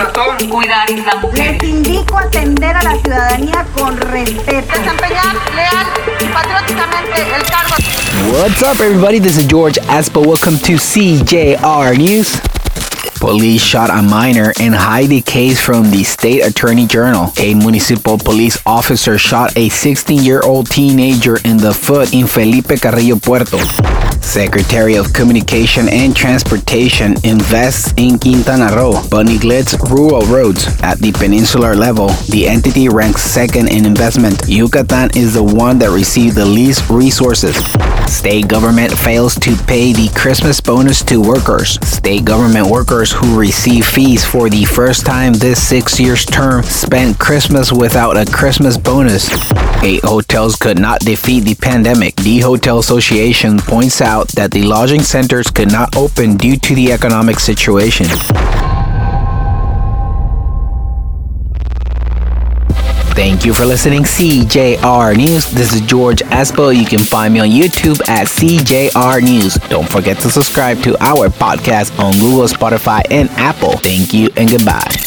corazón cuidar la mujer. Les indico atender a la ciudadanía con respeto. Desempeñar leal y patrióticamente el cargo. What's up, everybody? This is George Aspo. Welcome to CJR News. Police shot a minor and hide the case from the State Attorney Journal. A municipal police officer shot a 16 year old teenager in the foot in Felipe Carrillo Puerto. Secretary of Communication and Transportation invests in Quintana Roo but neglects rural roads. At the peninsular level, the entity ranks second in investment. Yucatan is the one that received the least resources. State government fails to pay the Christmas bonus to workers. State government workers who receive fees for the first time this six years term spent Christmas without a Christmas bonus. Eight hotels could not defeat the pandemic. The Hotel Association points out that the lodging centers could not open due to the economic situation. Thank you for listening, CJR News. This is George Espo. You can find me on YouTube at CJR News. Don't forget to subscribe to our podcast on Google, Spotify, and Apple. Thank you and goodbye.